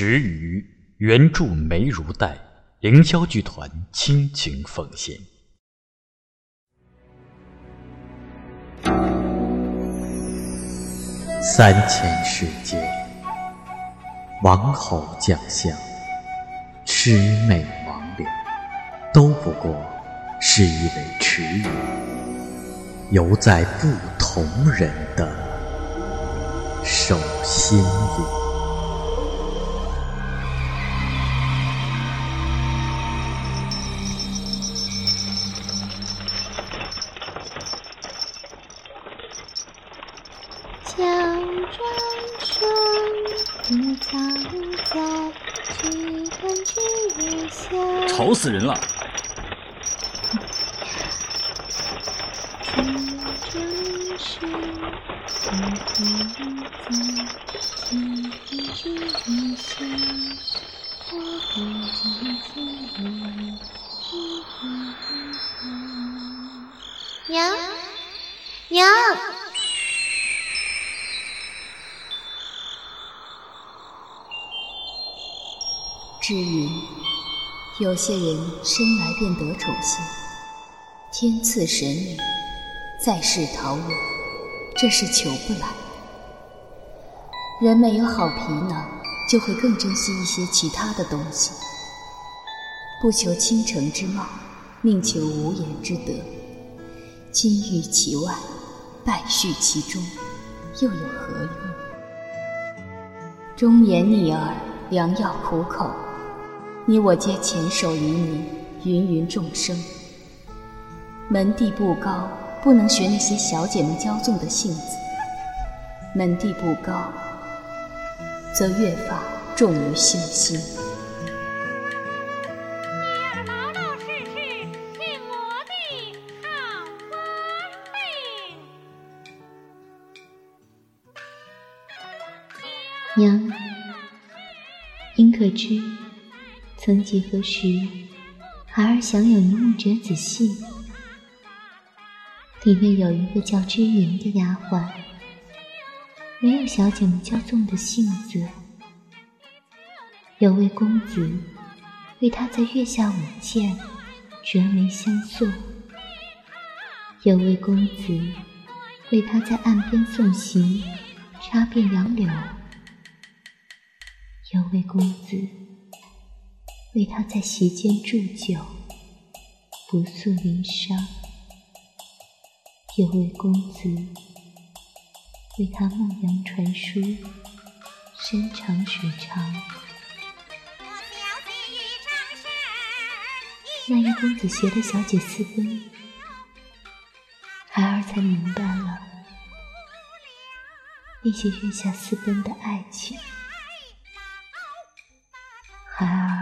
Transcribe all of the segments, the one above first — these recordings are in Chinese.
池鱼，原著梅如黛，凌霄剧团倾情奉献。三千世界，王侯将相，魑魅魍魉，都不过是一尾池鱼，游在不同人的手心里。有些人生来便得宠幸，天赐神女，在世桃源，这是求不来。人没有好皮囊，就会更珍惜一些其他的东西，不求倾城之貌，宁求无言之德。金玉其外，败絮其中，又有何用？忠言逆耳，良药苦口。你我皆前手于民，芸芸众生，门第不高，不能学那些小姐们骄纵的性子；门第不高，则越发重于心心。老老实实听我的好。娘，应可知。曾几何时，孩儿享有一木折子戏，里面有一个叫知云的丫鬟，没有小姐们骄纵的性子。有位公子为她在月下舞剑，折眉相送；有位公子为她在岸边送行，插遍杨柳；有位公子。为他在席间祝酒，不诉离殇；有位公子为他牧羊传书，山长水长。那一公子携了小姐私奔，孩儿才明白了那些月下私奔的爱情。孩儿。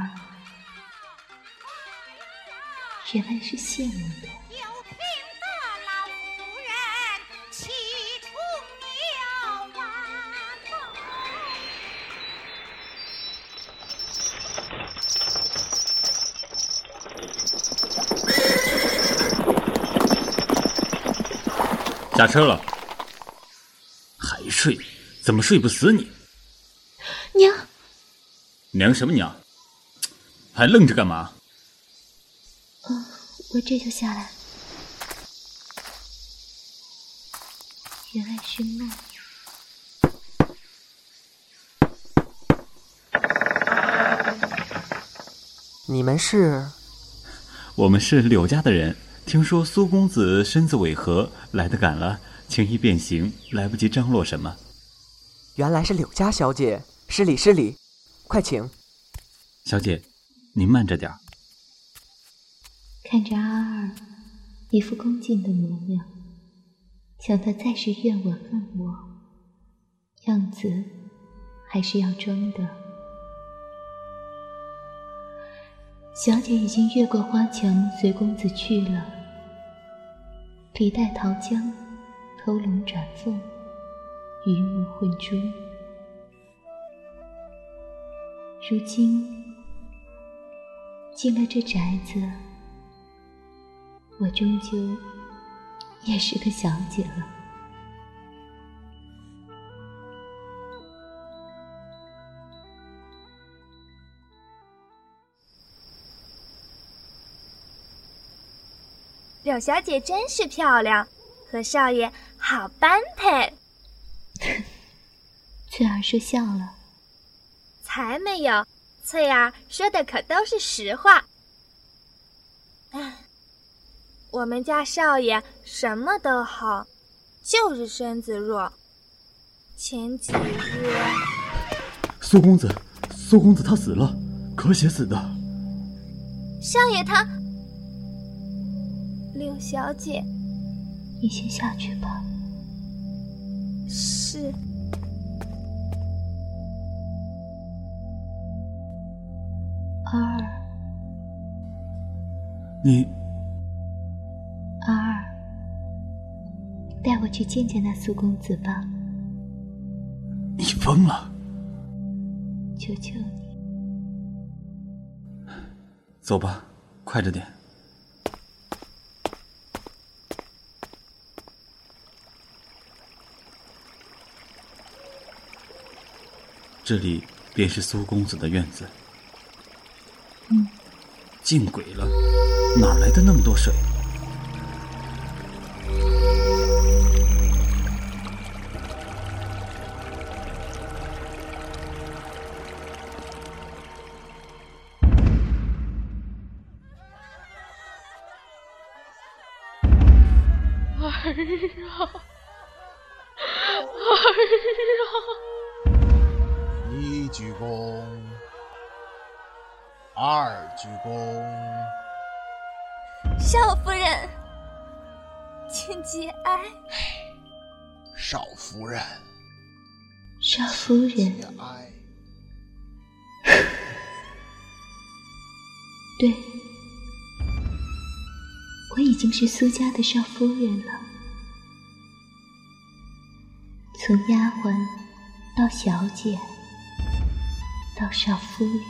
原来是羡慕的。有病的老夫人气冲了下车了，还睡？怎么睡不死你？娘，娘什么娘？还愣着干嘛？我这就下来。原来是梦。你们是？我们是柳家的人。听说苏公子身子违和，来得赶了，轻易变形，来不及张罗什么。原来是柳家小姐，失礼失礼，快请。小姐，您慢着点儿。看着阿二一副恭敬的模样，想他再是怨我恨我，样子还是要装的。小姐已经越过花墙，随公子去了。李代桃僵，偷龙转凤，鱼目混珠。如今进了这宅子。我终究也是个小姐了。柳小姐真是漂亮和少爷好般配 翠儿说笑了。才没有翠儿说的可都是实话我们家少爷什么都好，就是身子弱。前几日，苏公子，苏公子他死了，咳血死的。少爷他，柳小姐，你先下去吧。是。二，你，我去见见那苏公子吧。你疯了！求求你，走吧，快着点。这里便是苏公子的院子。嗯，见鬼了，哪来的那么多水？啊！一鞠躬，二鞠躬。少夫人，请节哀。少夫人，少夫人，节哀。对，我已经是苏家的少夫人了。从丫鬟到小姐，到少夫人，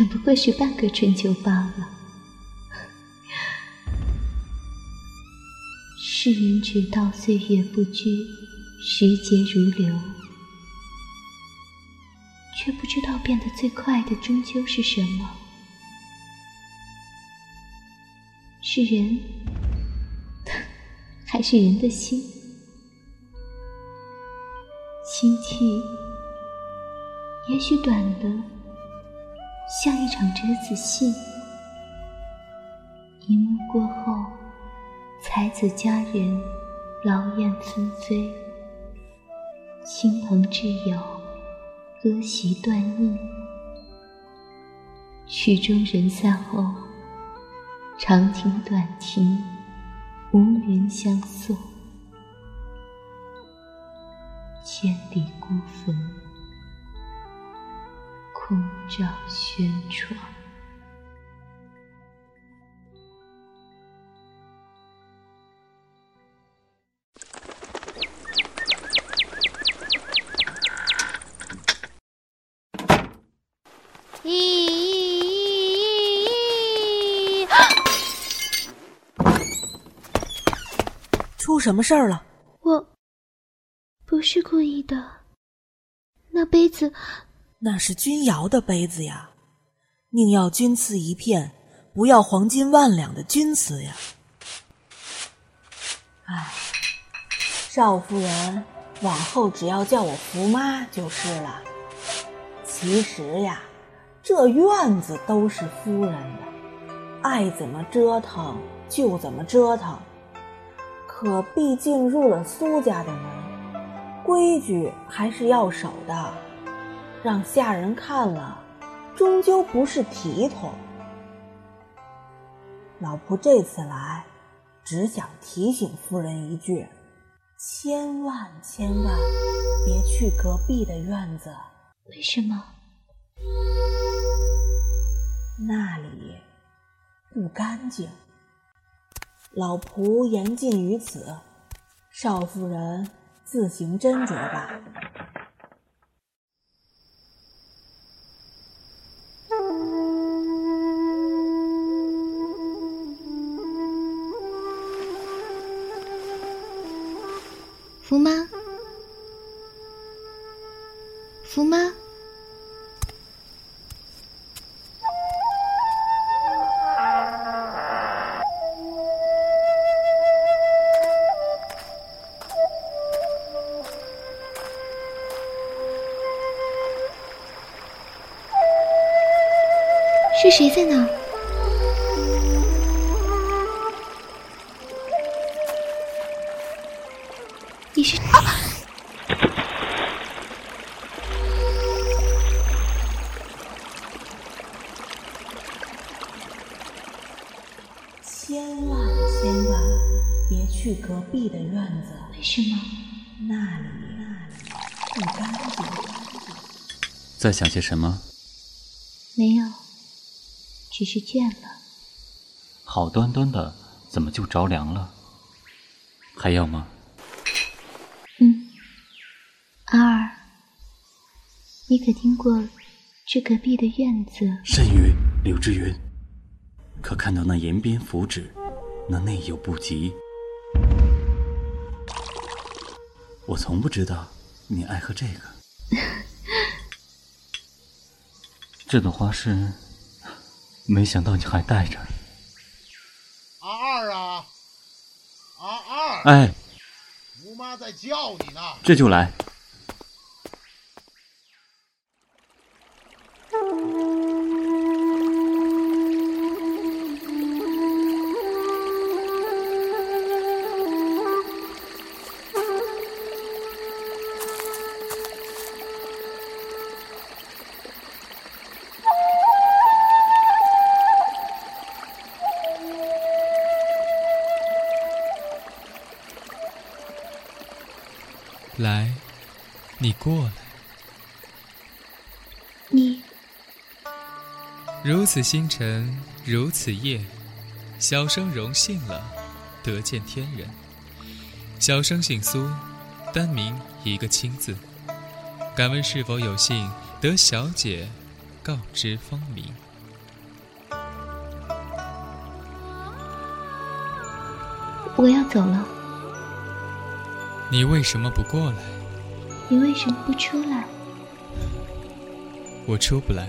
也不过是半个春秋罢了。世人只道岁月不居，时节如流，却不知道变得最快的终究是什么。是人，还是人的心？心气，也许短的像一场折子戏。一幕过后，才子佳人劳燕分飞，亲朋挚友歌席断应。曲终人散后，长亭短亭，无人相送。千里孤坟，空照轩窗。咦，出什么事儿了？的，那杯子那是君瑶的杯子呀，宁要君瓷一片，不要黄金万两的钧瓷呀。唉，少夫人，往后只要叫我福妈就是了。其实呀，这院子都是夫人的，爱怎么折腾就怎么折腾。可毕竟入了苏家的门，规矩还是要守的，让下人看了，终究不是体统。老仆这次来，只想提醒夫人一句：千万千万别去隔壁的院子，为什么？那里不干净。老仆言尽于此，少夫人自行斟酌吧。福妈，福妈，谁在那？你是啊？千万千万别去隔壁的院子，为什么？那里那里不干净。在想些什么？只是倦了。好端端的，怎么就着凉了？还要吗？嗯，阿儿，你可听过这隔壁的院子？甚于，柳之云，可看到那延边符纸，那内有不及。我从不知道你爱喝这个。这朵花是，没想到你还带着。阿二啊，阿二！哎，吴妈在叫你呢。这就来。来，你过来。你如此星辰，如此夜，小生荣幸了，得见天人。小生姓苏，单名一个清字。敢问是否有幸得小姐告知芳名？我要走了，你为什么不过来？你为什么不出来？我出不来。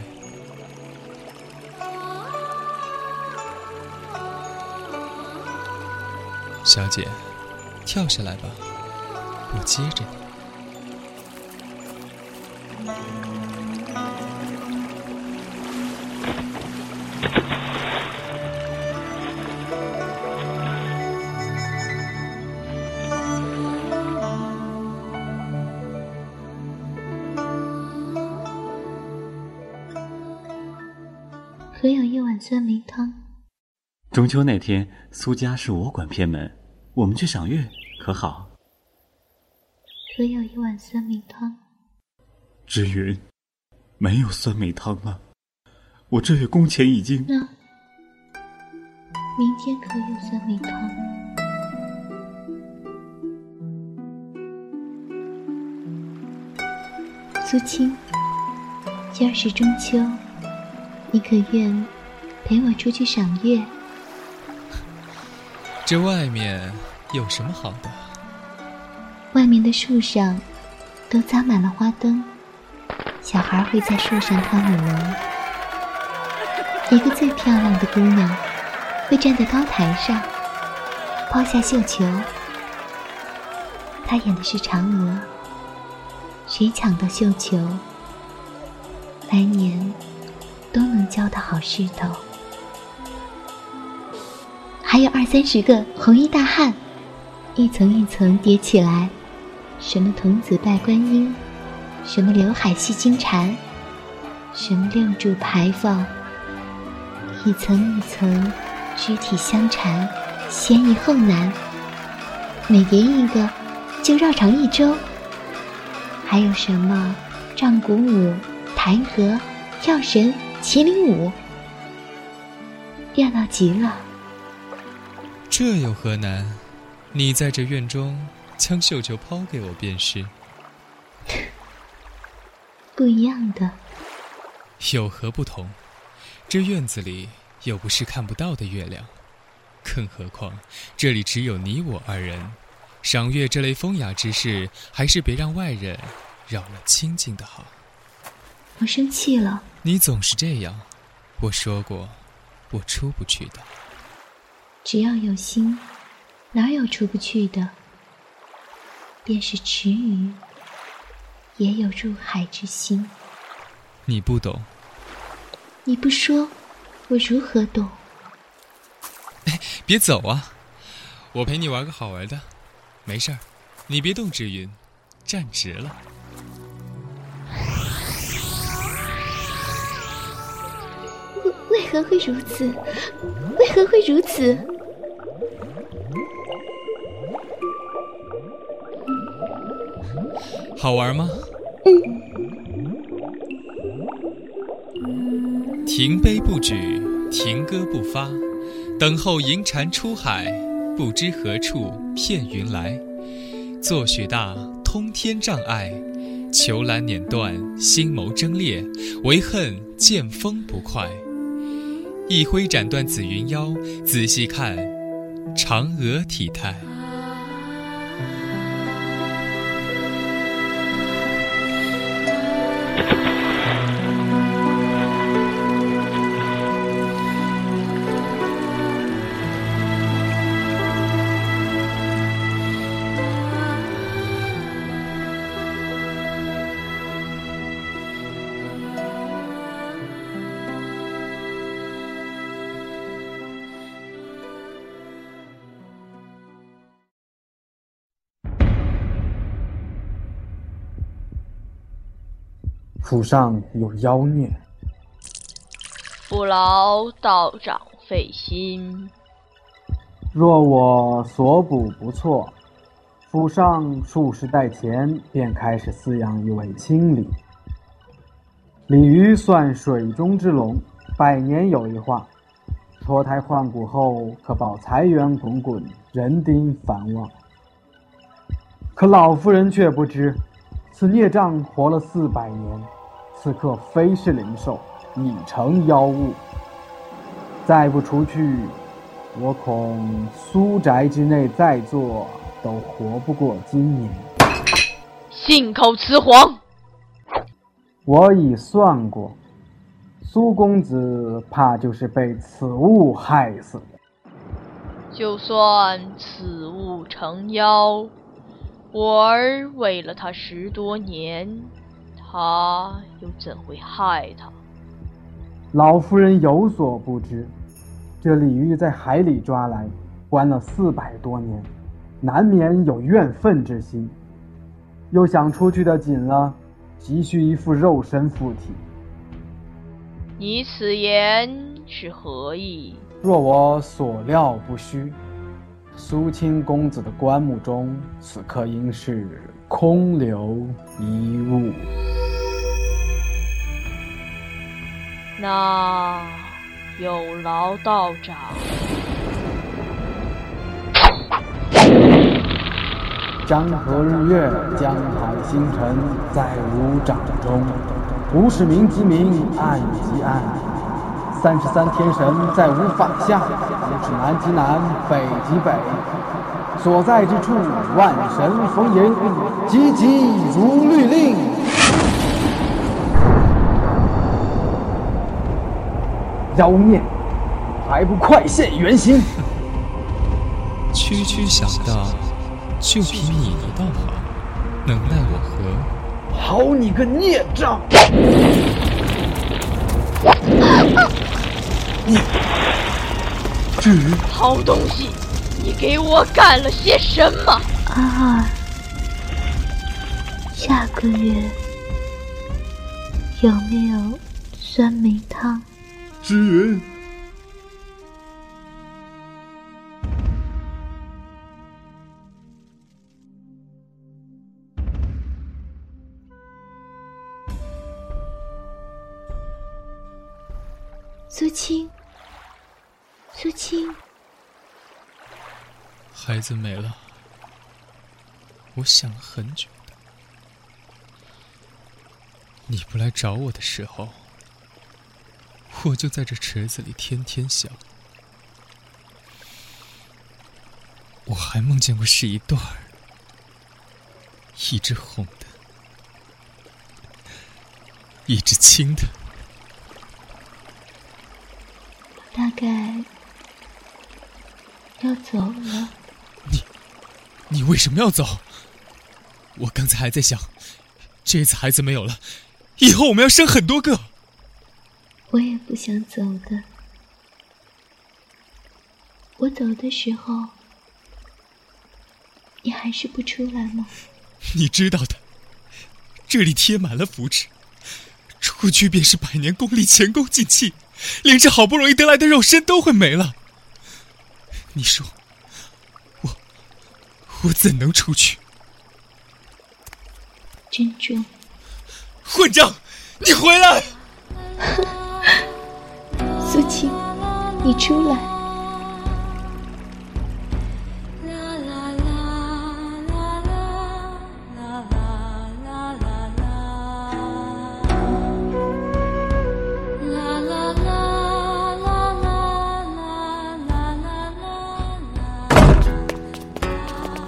小姐，跳下来吧，我接着你。中秋那天，苏家是我管偏门，我们去赏月，可好？可有一碗酸梅汤？之云，没有酸梅汤了。我这月工钱已经……那明天可有酸梅汤？苏青，今儿是中秋，你可愿陪我出去赏月？这外面有什么好的？外面的树上都扎满了花灯，小孩会在树上跳舞龙。一个最漂亮的姑娘会站在高台上，抛下绣球。她演的是嫦娥，谁抢到绣球，来年都能交到好势头。还有二三十个红衣大汉，一层一层叠起来，什么童子拜观音，什么刘海戏金蝉，什么六柱牌坊，一层一层，肢体相缠，先易后难。每叠一个，就绕场一周。还有什么仗鼓舞、弹劾、跳绳、麒麟舞，热闹极了。这有何难？你在这院中将绣球抛给我便是。不一样的。有何不同？这院子里又不是看不到的月亮，更何况这里只有你我二人。赏月这类风雅之事，还是别让外人扰了清静的好。我生气了。你总是这样。我说过，我出不去的。只要有心，哪有出不去的？便是池鱼，也有入海之心。你不懂。你不说，我如何懂？哎，别走啊！我陪你玩个好玩的，没事儿，你别动志云，站直了。为为何会如此？为何会如此？好玩吗？停杯不举，停歌不发，等候银蟾出海，不知何处片云来。作雪大通天障碍，虬兰碾断星眸争裂，唯恨剑锋不快。一挥斩断紫云腰，仔细看，嫦娥体态。府上有妖孽，不劳道长费心。若我所卜不错，府上数十代前便开始饲养一位青鲤。鲤鱼算水中之龙，百年有一化：脱胎换骨后可保财源滚滚，人丁繁旺。可老夫人却不知，此孽障活了四百年。此刻非是灵兽，已成妖物。再不除去，我恐苏宅之内在座都活不过今年。信口雌黄！我已算过，苏公子怕就是被此物害死的。就算此物成妖，我儿为了他十多年。他又怎会害他？老夫人有所不知，这鲤鱼在海里抓来，关了四百多年，难免有怨愤之心。又想出去的紧了，急需一副肉身附体。你此言是何意？若我所料不虚，苏清公子的棺木中，此刻应是空留一物。那有劳道长。江河日月，江海星辰，在吾掌中。无是明即明，暗即暗。三十三天神在吾法下，无是南即南，北即北。所在之处，万神逢迎，急急如律令。妖孽，还不快现原形！区区小道，就凭你一道行，能奈我何？好你个孽障！你，至于好东西，你给我干了些什么？阿二，下个月有没有酸梅汤？之云，苏青，苏青，孩子没了，我想了很久。你不来找我的时候。我就在这池子里天天想，我还梦见过是一对儿，一只红的，一只青的。大概要走了。你，你为什么要走？我刚才还在想，这次孩子没有了，以后我们要生很多个。我也不想走的，我走的时候，你还是不出来吗？你知道的，这里贴满了符纸，出去便是百年功力前功尽弃，连这好不容易得来的肉身都会没了。你说，我我怎能出去？珍重，混账！你回来！苏青，你出来！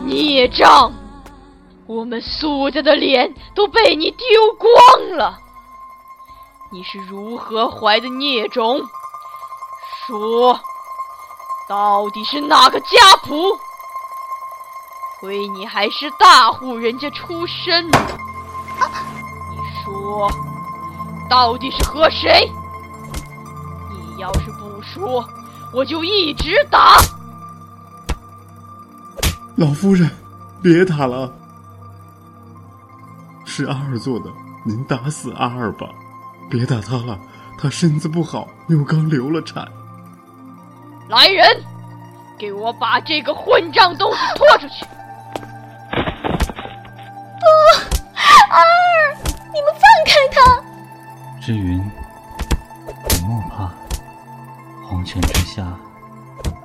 孽障！我们苏家的脸都被你丢光了。你是如何怀的孽种？说，到底是哪个家仆？亏你还是大户人家出身，你说，到底是和谁？你要是不说，我就一直打。老夫人，别打了，是阿二做的，您打死阿二吧，别打他了，他身子不好，又刚流了产。来人，给我把这个混账东西拖出去！不，阿二，你们放开他！志云，你莫怕，黄泉之下，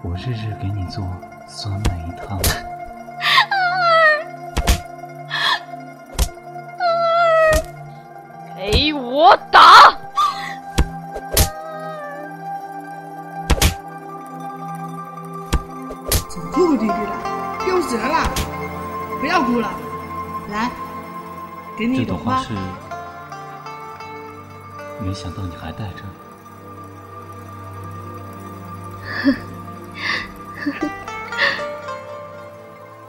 我日日给你做酸梅汤。给你一朵花。这朵花是……没想到你还带着。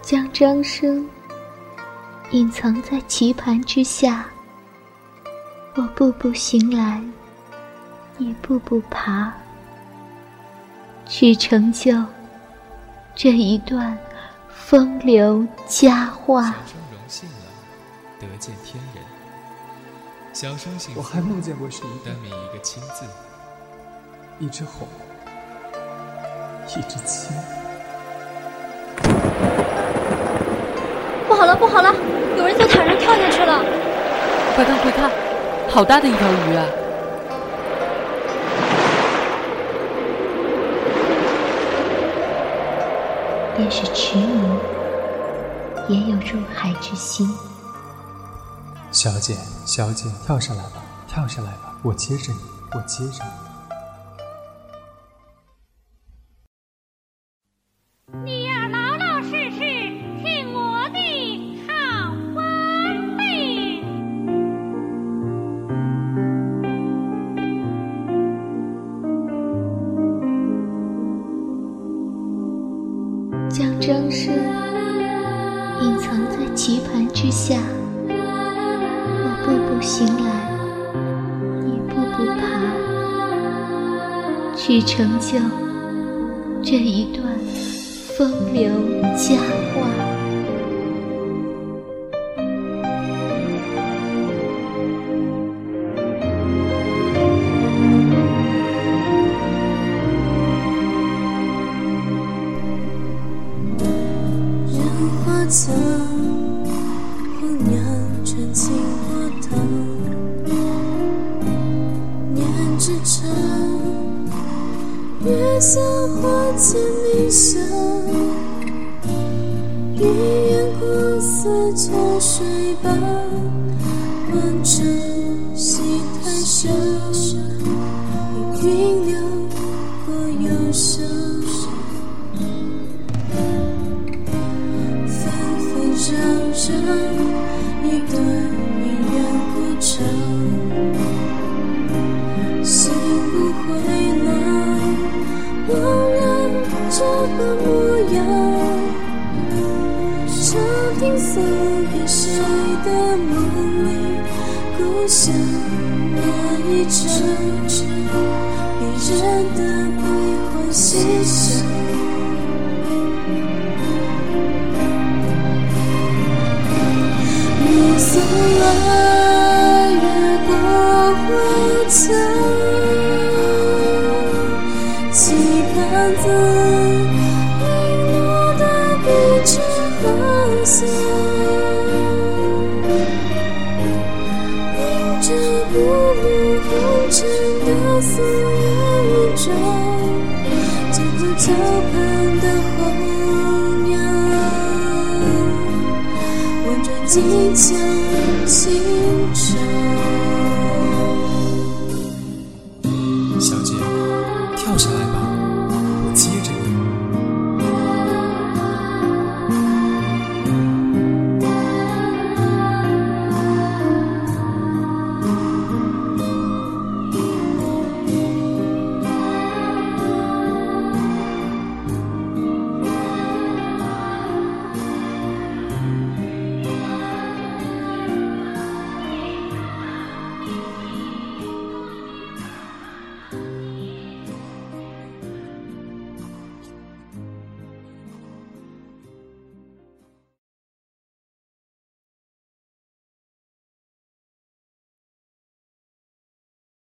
将张生隐藏在棋盘之下。我步步行来，一步步爬，去成就这一段风流佳话。得见天人。小生幸福，我还梦见过是一单名一个亲字，一只红，一只青。不好了，不好了，有人从塔上跳下去了！快看，快看！好大的一条鱼啊！便是池鱼，也有入海之心。小姐，小姐，跳上来吧，跳上来吧，我接着你，我接着你。你这个模样长亭送给谁的梦里故乡那一张纸别人的悲欢喜想暮色来越过花墙这锦绣心中